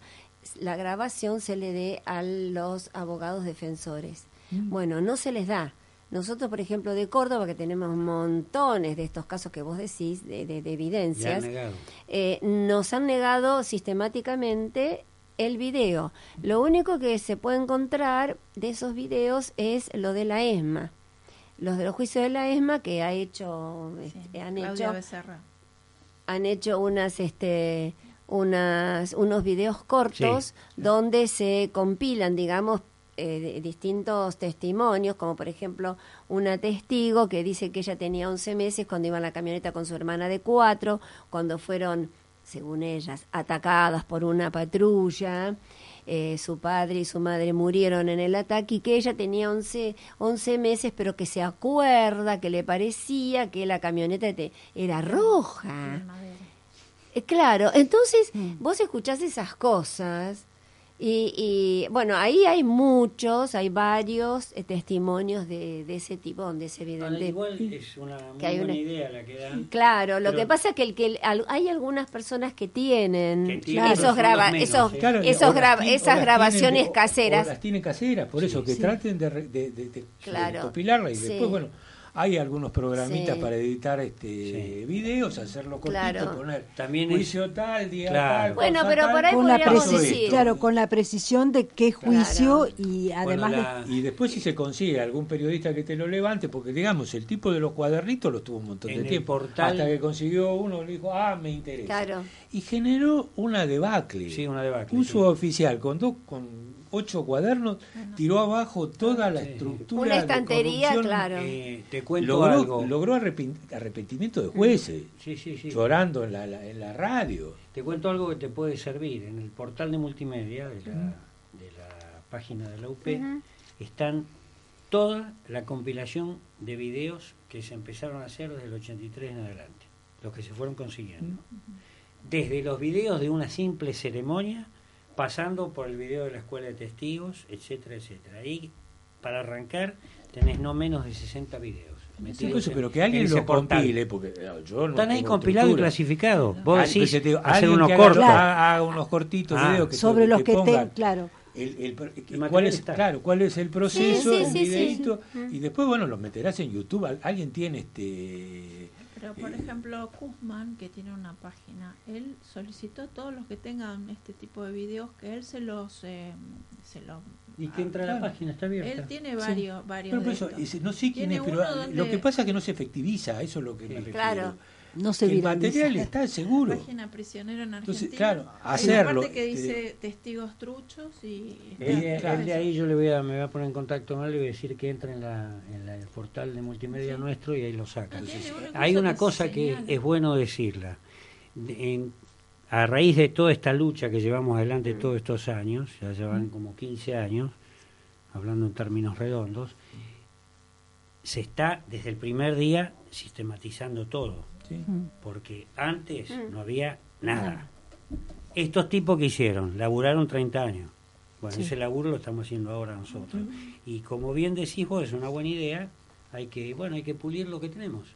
la grabación se le dé a los abogados defensores. Bueno, no se les da. Nosotros, por ejemplo, de Córdoba, que tenemos montones de estos casos que vos decís, de, de- de han evidencias, negado. eh, nos han negado sistemáticamente el video. Lo único que se puede encontrar de esos videos es lo de la ESMA. Los de los juicios de la ESMA que ha hecho, Sí, este, han Claudia hecho, Becerra. han hecho unas, este, unas, unos videos cortos Sí. donde se compilan, digamos, eh, distintos testimonios, como por ejemplo una testigo que dice que ella tenía 11 meses cuando iba en la camioneta con su hermana de 4, cuando fueron, según ellas, atacadas por una patrulla. eh, su padre y su madre murieron en el ataque y que ella tenía 11, 11 meses, pero que se acuerda que le parecía que la camioneta te- era roja. Eh, Claro, entonces Mm. vos escuchás esas cosas y, y, bueno, ahí hay muchos, hay varios eh, testimonios de, de ese tipo donde es Ahora, evidente. igual es una muy que hay buena una- idea la que dan. Claro, lo que pasa es que, el, que el- al- hay algunas personas que tienen, Que tienen, esos los menos, esos, ¿eh? Claro, esos o las gra- tienen- o esas grabaciones tienen de- o- caseras. o las tienen caseras, por eso, que sí. traten de, de, de, de- Claro, recopilarla y sí. después, bueno, hay algunos programitas Sí. para editar este Sí. videos, hacerlo cortito, Claro. poner También es- juicio tal, día Claro. tal, Bueno, pero tal, por ahí con la decir. claro, con la precisión de qué juicio y Bueno, además de- Y después si se consigue algún periodista que te lo levante, porque digamos, el tipo de los cuadernitos lo tuvo un montón En de tiempo. portal- Hasta que consiguió uno, le dijo, ah, me interesa. Claro. Y generó una debacle. Sí, una debacle, Un sí. suboficial con dos, con ocho cuadernos, tiró abajo toda la estructura. Una de estantería, corrupción. claro. Eh, te cuento Logró, algo. logró arrepentimiento de jueces, Sí, sí, sí. llorando en la, la- en la radio. Te cuento algo que te puede servir. En el portal de multimedia de la, de la página de la UP están toda la compilación de videos que se empezaron a hacer desde el 83 en adelante, los que se fueron consiguiendo. Desde los videos de una simple ceremonia, pasando por el video de la escuela de testigos, etcétera, etcétera. Ahí, para arrancar, tenés no menos de 60 videos. Sí, pero que en alguien lo portal. compile, porque eh, yo no Están ahí compilados y clasificados. Vos Ah, decís, pues, digo, hacer unos haga- cortos. haga, haga unos cortitos Ah. videos que sobre te- los que pongan estén, claro. el, el- El cuál es está. claro cuál es el proceso Sí, sí, el sí, sí. videíto, y después bueno los meterás en YouTube Al- alguien tiene este Pero, por Eh, ejemplo, Kuzman, que tiene una página, él solicitó a todos los que tengan este tipo de videos que él se los... eh, se los Y que entra a la página, está abierta. él tiene varios, varios pero por de eso no sé quién es pero donde- lo que pasa es que no se efectiviza eso es lo que me Sí. refiero Claro. No se que el material está seguro. Página prisionero en Argentina. Entonces, claro, Hay una hacerlo, parte que eh, dice testigos truchos y... De- Claro. él de ahí yo le voy a, me voy a poner en contacto con él y voy a decir que entre en, la, en la- el portal de multimedia nuestro y ahí lo saca. Tiene una Hay cosa una que cosa que es bueno decirla. De- en- a raíz de toda esta lucha que llevamos adelante todos estos años, ya llevan como 15 años, hablando en términos redondos, se está desde el primer día sistematizando todo, Sí. porque antes no había nada. Estos tipos que hicieron, laburaron 30 años. Bueno, ese laburo lo estamos haciendo ahora nosotros. Y como bien decís vos, es una buena idea, hay que, bueno, hay que pulir lo que tenemos.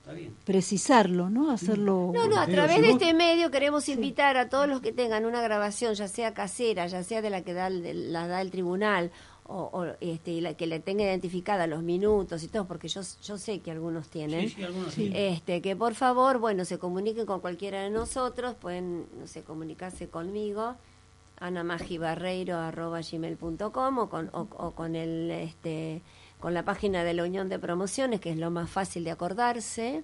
Está bien. Precisarlo, ¿no? Hacerlo. No, no, a través de este medio queremos invitar a todos los que tengan una grabación, ya sea casera, ya sea de la que da el, la da el tribunal, o, o, este, y la que le tenga identificada los minutos y todo, porque yo, yo sé que algunos tienen. Sí, sí, algunos sí. Este, que por favor, bueno, se comuniquen con cualquiera de nosotros, pueden, no sé, comunicarse conmigo, anamagibarreiro.gmail.com o con, o, o con el, este, con la página de la Unión de Promociones, que es lo más fácil de acordarse.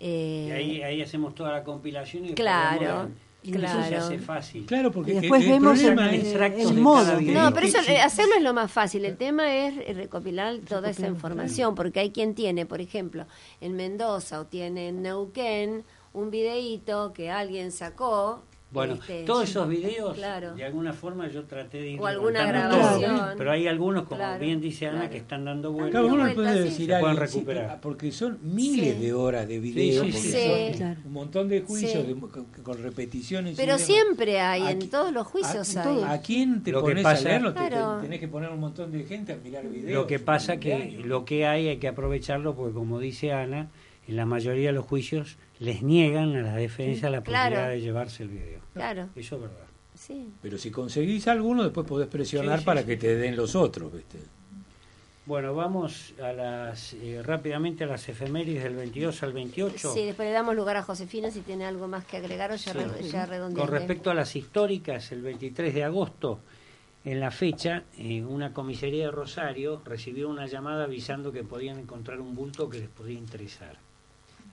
Eh, Y ahí, ahí hacemos toda la compilación y Claro, eso se claro. hace fácil. Claro, porque Y después el, el vemos el, es- el modo. No, pero eso, Sí. hacerlo es lo más fácil. El tema es recopilar toda esa información, porque hay quien tiene, por ejemplo, en Mendoza o tiene en Neuquén un videíto que alguien sacó. Bueno, este, todos esos videos, Claro. de alguna forma yo traté de ir O alguna grabación. todo, pero hay algunos, como Claro, bien dice Ana, claro. que están dando vueltas. Claro, uno vuelta, puede sí. decir pueden alguien, sí, recuperar. pero- porque son miles Sí. de horas de video, Sí, sí, porque sí. son Sí. Un montón de juicios Sí. de- con, con repeticiones. y Pero siempre hay, en todos los juicios a, hay. ¿A quién te Lo que pones pasa- a leerlo? Te- tenés que poner un montón de gente a mirar videos. Lo que pasa que lo que hay hay que aprovecharlo porque como dice Ana, en la mayoría de los juicios les niegan a la defensa la Claro. posibilidad de llevarse el video. Claro, Eso es verdad. sí. Pero si conseguís alguno, después podés presionar Sí, sí, para sí. que te den los otros. ¿viste? Bueno, vamos a las eh, rápidamente a las efemérides del 22 al 28. Sí, después le damos lugar a Josefina si tiene algo más que agregar o ya, Sí. re- ya. Con respecto a las históricas, el 23 de agosto, en la fecha, eh, una comisaría de Rosario recibió una llamada avisando que podían encontrar un bulto que les podía interesar.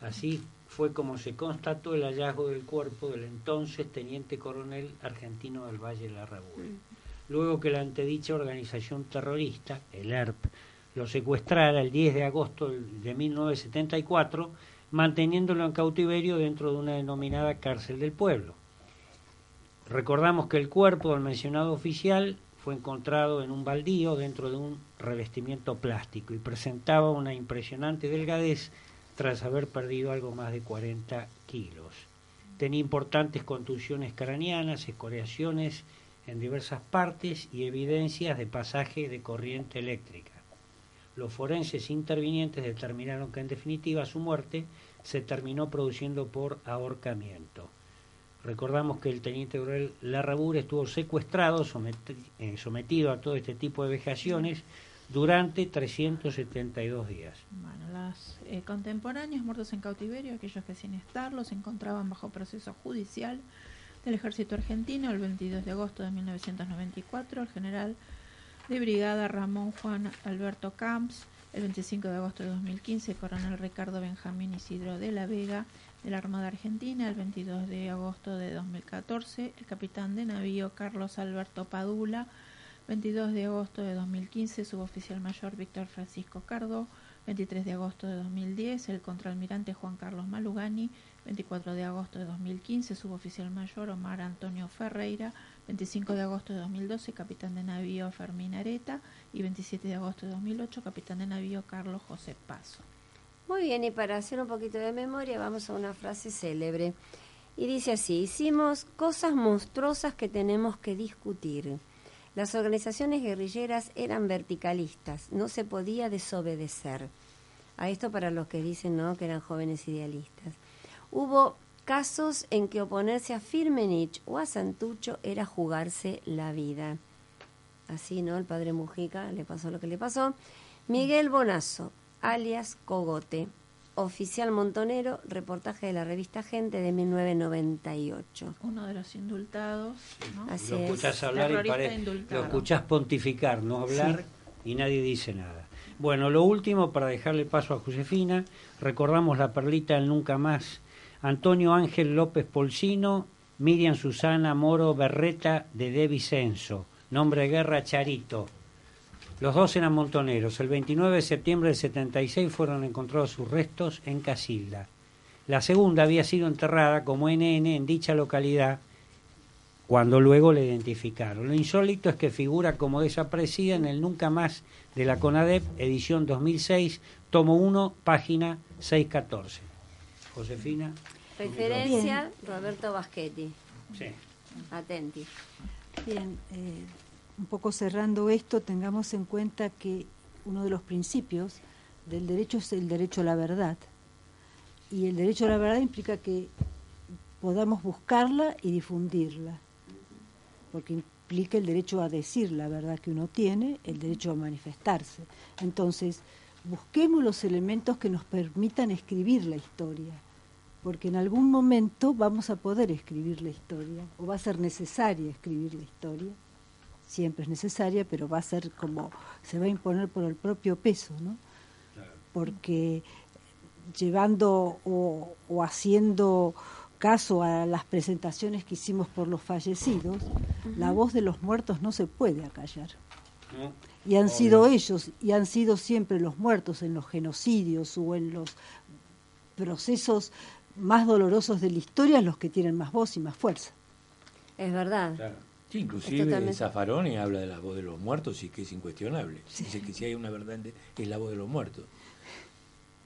Así fue como se constató el hallazgo del cuerpo del entonces teniente coronel argentino del Valle de la Rabúe. Luego que la antedicha organización terrorista, el ERP, lo secuestrara el 10 de agosto de 1974, manteniéndolo en cautiverio dentro de una denominada cárcel del pueblo. Recordamos que el cuerpo del mencionado oficial fue encontrado en un baldío dentro de un revestimiento plástico y presentaba una impresionante delgadez tras haber perdido algo más de 40 kilos. Tenía importantes contusiones craneanas, escoriaciones en diversas partes y evidencias de pasaje de corriente eléctrica. Los forenses intervinientes determinaron que en definitiva su muerte se terminó produciendo por ahorcamiento. Recordamos que el teniente coronel Larrabur estuvo secuestrado, eh, sometido a todo este tipo de vejaciones durante 372 días. Bueno, los eh, contemporáneos muertos en cautiverio, aquellos que sin estarlo se encontraban bajo proceso judicial del ejército argentino, el 22 de agosto de 1994, el general de brigada Ramón Juan Alberto Camps, el 25 de agosto de 2015, coronel Ricardo Benjamín Isidro de la Vega, de la Armada Argentina, el 22 de agosto de 2014, el capitán de navío Carlos Alberto Padula, 22 de agosto de 2015, suboficial mayor Víctor Francisco Cardo, 23 de agosto de 2010, el contraalmirante Juan Carlos Malugani, 24 de agosto de 2015, suboficial mayor Omar Antonio Ferreira, 25 de agosto de 2012, capitán de navío Fermín Areta y 27 de agosto de 2008, capitán de navío Carlos José Paso. Muy bien, y para hacer un poquito de memoria, vamos a una frase célebre. Y dice así, hicimos cosas monstruosas que tenemos que discutir. Las organizaciones guerrilleras eran verticalistas, no se podía desobedecer. A esto para los que dicen ¿no? que eran jóvenes idealistas. Hubo casos en que oponerse a Firmenich o a Santucho era jugarse la vida. Así, ¿no? El padre Mujica le pasó lo que le pasó. Miguel Bonazo, alias Cogote, oficial montonero, reportaje de la revista Gente de 1998. Uno de los indultados, ¿no? Así lo es. escuchás hablar y Terrorista pare- indultado. lo escuchás pontificar, no hablar y nadie dice nada. Bueno, lo último, para dejarle paso a Josefina, recordamos la perlita del Nunca Más. Antonio Ángel López Polsino, Miriam Susana Moro Berreta de De Vicenzo, nombre de guerra Charito. Los dos eran montoneros. El 29 de septiembre del 76 fueron encontrados sus restos en Casilda. La segunda había sido enterrada como NN en dicha localidad cuando luego la identificaron. Lo insólito es que figura como desaparecida en el Nunca Más de la CONADEP, edición 2006, tomo 1, página 614. Josefina. Referencia Roberto Baschetti. Sí. Atenti. Bien, eh, un poco cerrando esto, tengamos en cuenta que uno de los principios del derecho es el derecho a la verdad. Y el derecho a la verdad implica que podamos buscarla y difundirla porque implica el derecho a decir la verdad que uno tiene, el derecho a manifestarse. Entonces, busquemos los elementos que nos permitan escribir la historia, porque en algún momento vamos a poder escribir la historia, o va a ser necesaria escribir la historia, siempre es necesaria, pero va a ser como, se va a imponer por el propio peso, ¿no? Porque llevando o, o haciendo caso a las presentaciones que hicimos por los fallecidos, la voz de los muertos no se puede acallar. Y han sido ellos, y han sido siempre los muertos en los genocidios o en los procesos más dolorosos de la historia los que tienen más voz y más fuerza. Es verdad. Sí, inclusive Zaffaroni habla de la voz de los muertos y que es incuestionable. Dice que si hay una verdad es la voz de los muertos.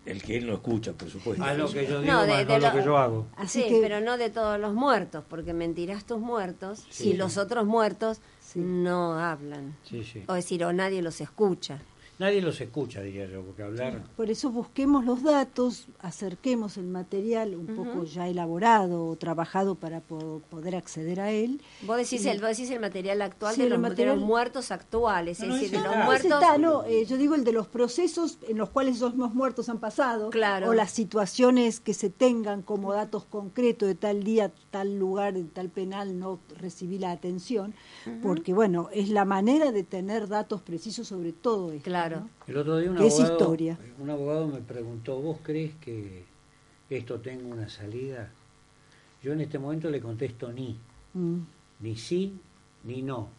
El que él no escucha, por supuesto. A lo que yo digo, no, de, lo, que yo hago. Así sí, pero no de todos los muertos, porque mentirás tus muertos y los otros muertos no hablan. O decir, o nadie los escucha. Nadie los escucha, diría yo, porque hablar... Por eso busquemos los datos, acerquemos el material un poco ya elaborado o trabajado para poder acceder a él. Vos decís, el, vos decís el material actual de los, material... muertos actuales, es decir, de los muertos... no, eh, yo digo el de los procesos en los cuales esos muertos han pasado, claro. o las situaciones que se tengan como datos concretos de tal día, tal lugar, de tal penal no recibí la atención, porque bueno, es la manera de tener datos precisos sobre todo esto. Claro. El otro día un abogado, un abogado me preguntó, ¿vos crees que esto tenga una salida? Yo en este momento le contesto ni. Mm. Ni sí, ni no.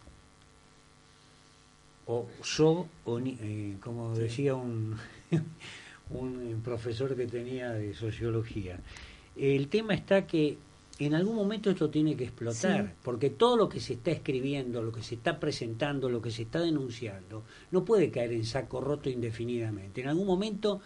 O yo, o ni, eh, como decía un, un profesor que tenía de sociología. El tema está que en algún momento esto tiene que explotar, porque todo lo que se está escribiendo, lo que se está presentando, lo que se está denunciando, no puede caer en saco roto indefinidamente. En algún momento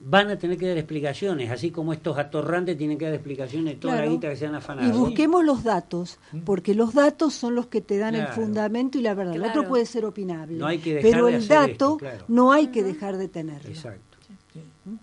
van a tener que dar explicaciones, así como estos atorrantes tienen que dar explicaciones de toda la guita que se han afanado. Y busquemos los datos, ¿Mm? porque los datos son los que te dan el fundamento y la verdad. El otro puede ser opinable, pero el dato no hay que dejar de tenerlo. Exacto.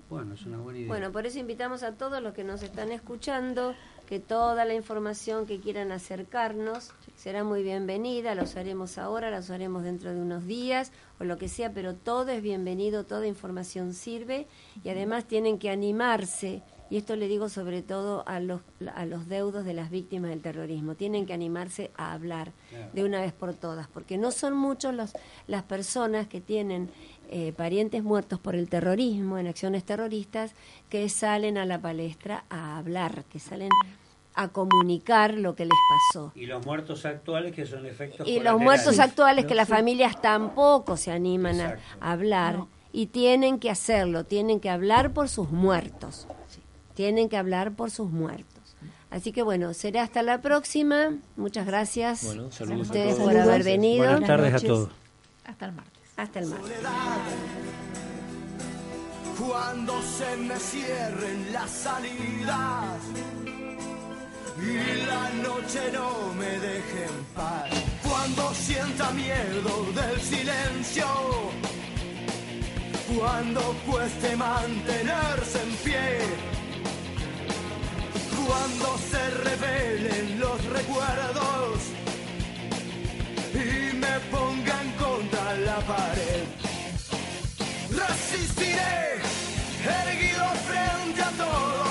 Bueno, es una buena idea. Bueno, por eso invitamos a todos los que nos están escuchando que toda la información que quieran acercarnos será muy bienvenida, los haremos ahora, los haremos dentro de unos días o lo que sea, pero todo es bienvenido, toda información sirve y además tienen que animarse, y esto le digo sobre todo a los, a los deudos de las víctimas del terrorismo, tienen que animarse a hablar de una vez por todas, porque no son muchos los, las personas que tienen eh, parientes muertos por el terrorismo, en acciones terroristas, que salen a la palestra a hablar, que salen a comunicar lo que les pasó. Y los muertos actuales que son efectos Y los muertos actuales que las familias tampoco se animan a, hablar y tienen que hacerlo, tienen que hablar por sus muertos. Tienen que hablar por sus muertos. Así que bueno, será hasta la próxima. Muchas gracias a ustedes por haber venido. Buenas tardes a todos. Hasta el martes. Hasta el martes. Cuando se me cierren las salidas y la noche no me deje en paz. Cuando sienta miedo del silencio, cuando cueste mantenerse en pie, cuando se revelen los recuerdos y me pongan contra la pared. Resistiré, erguido frente a todo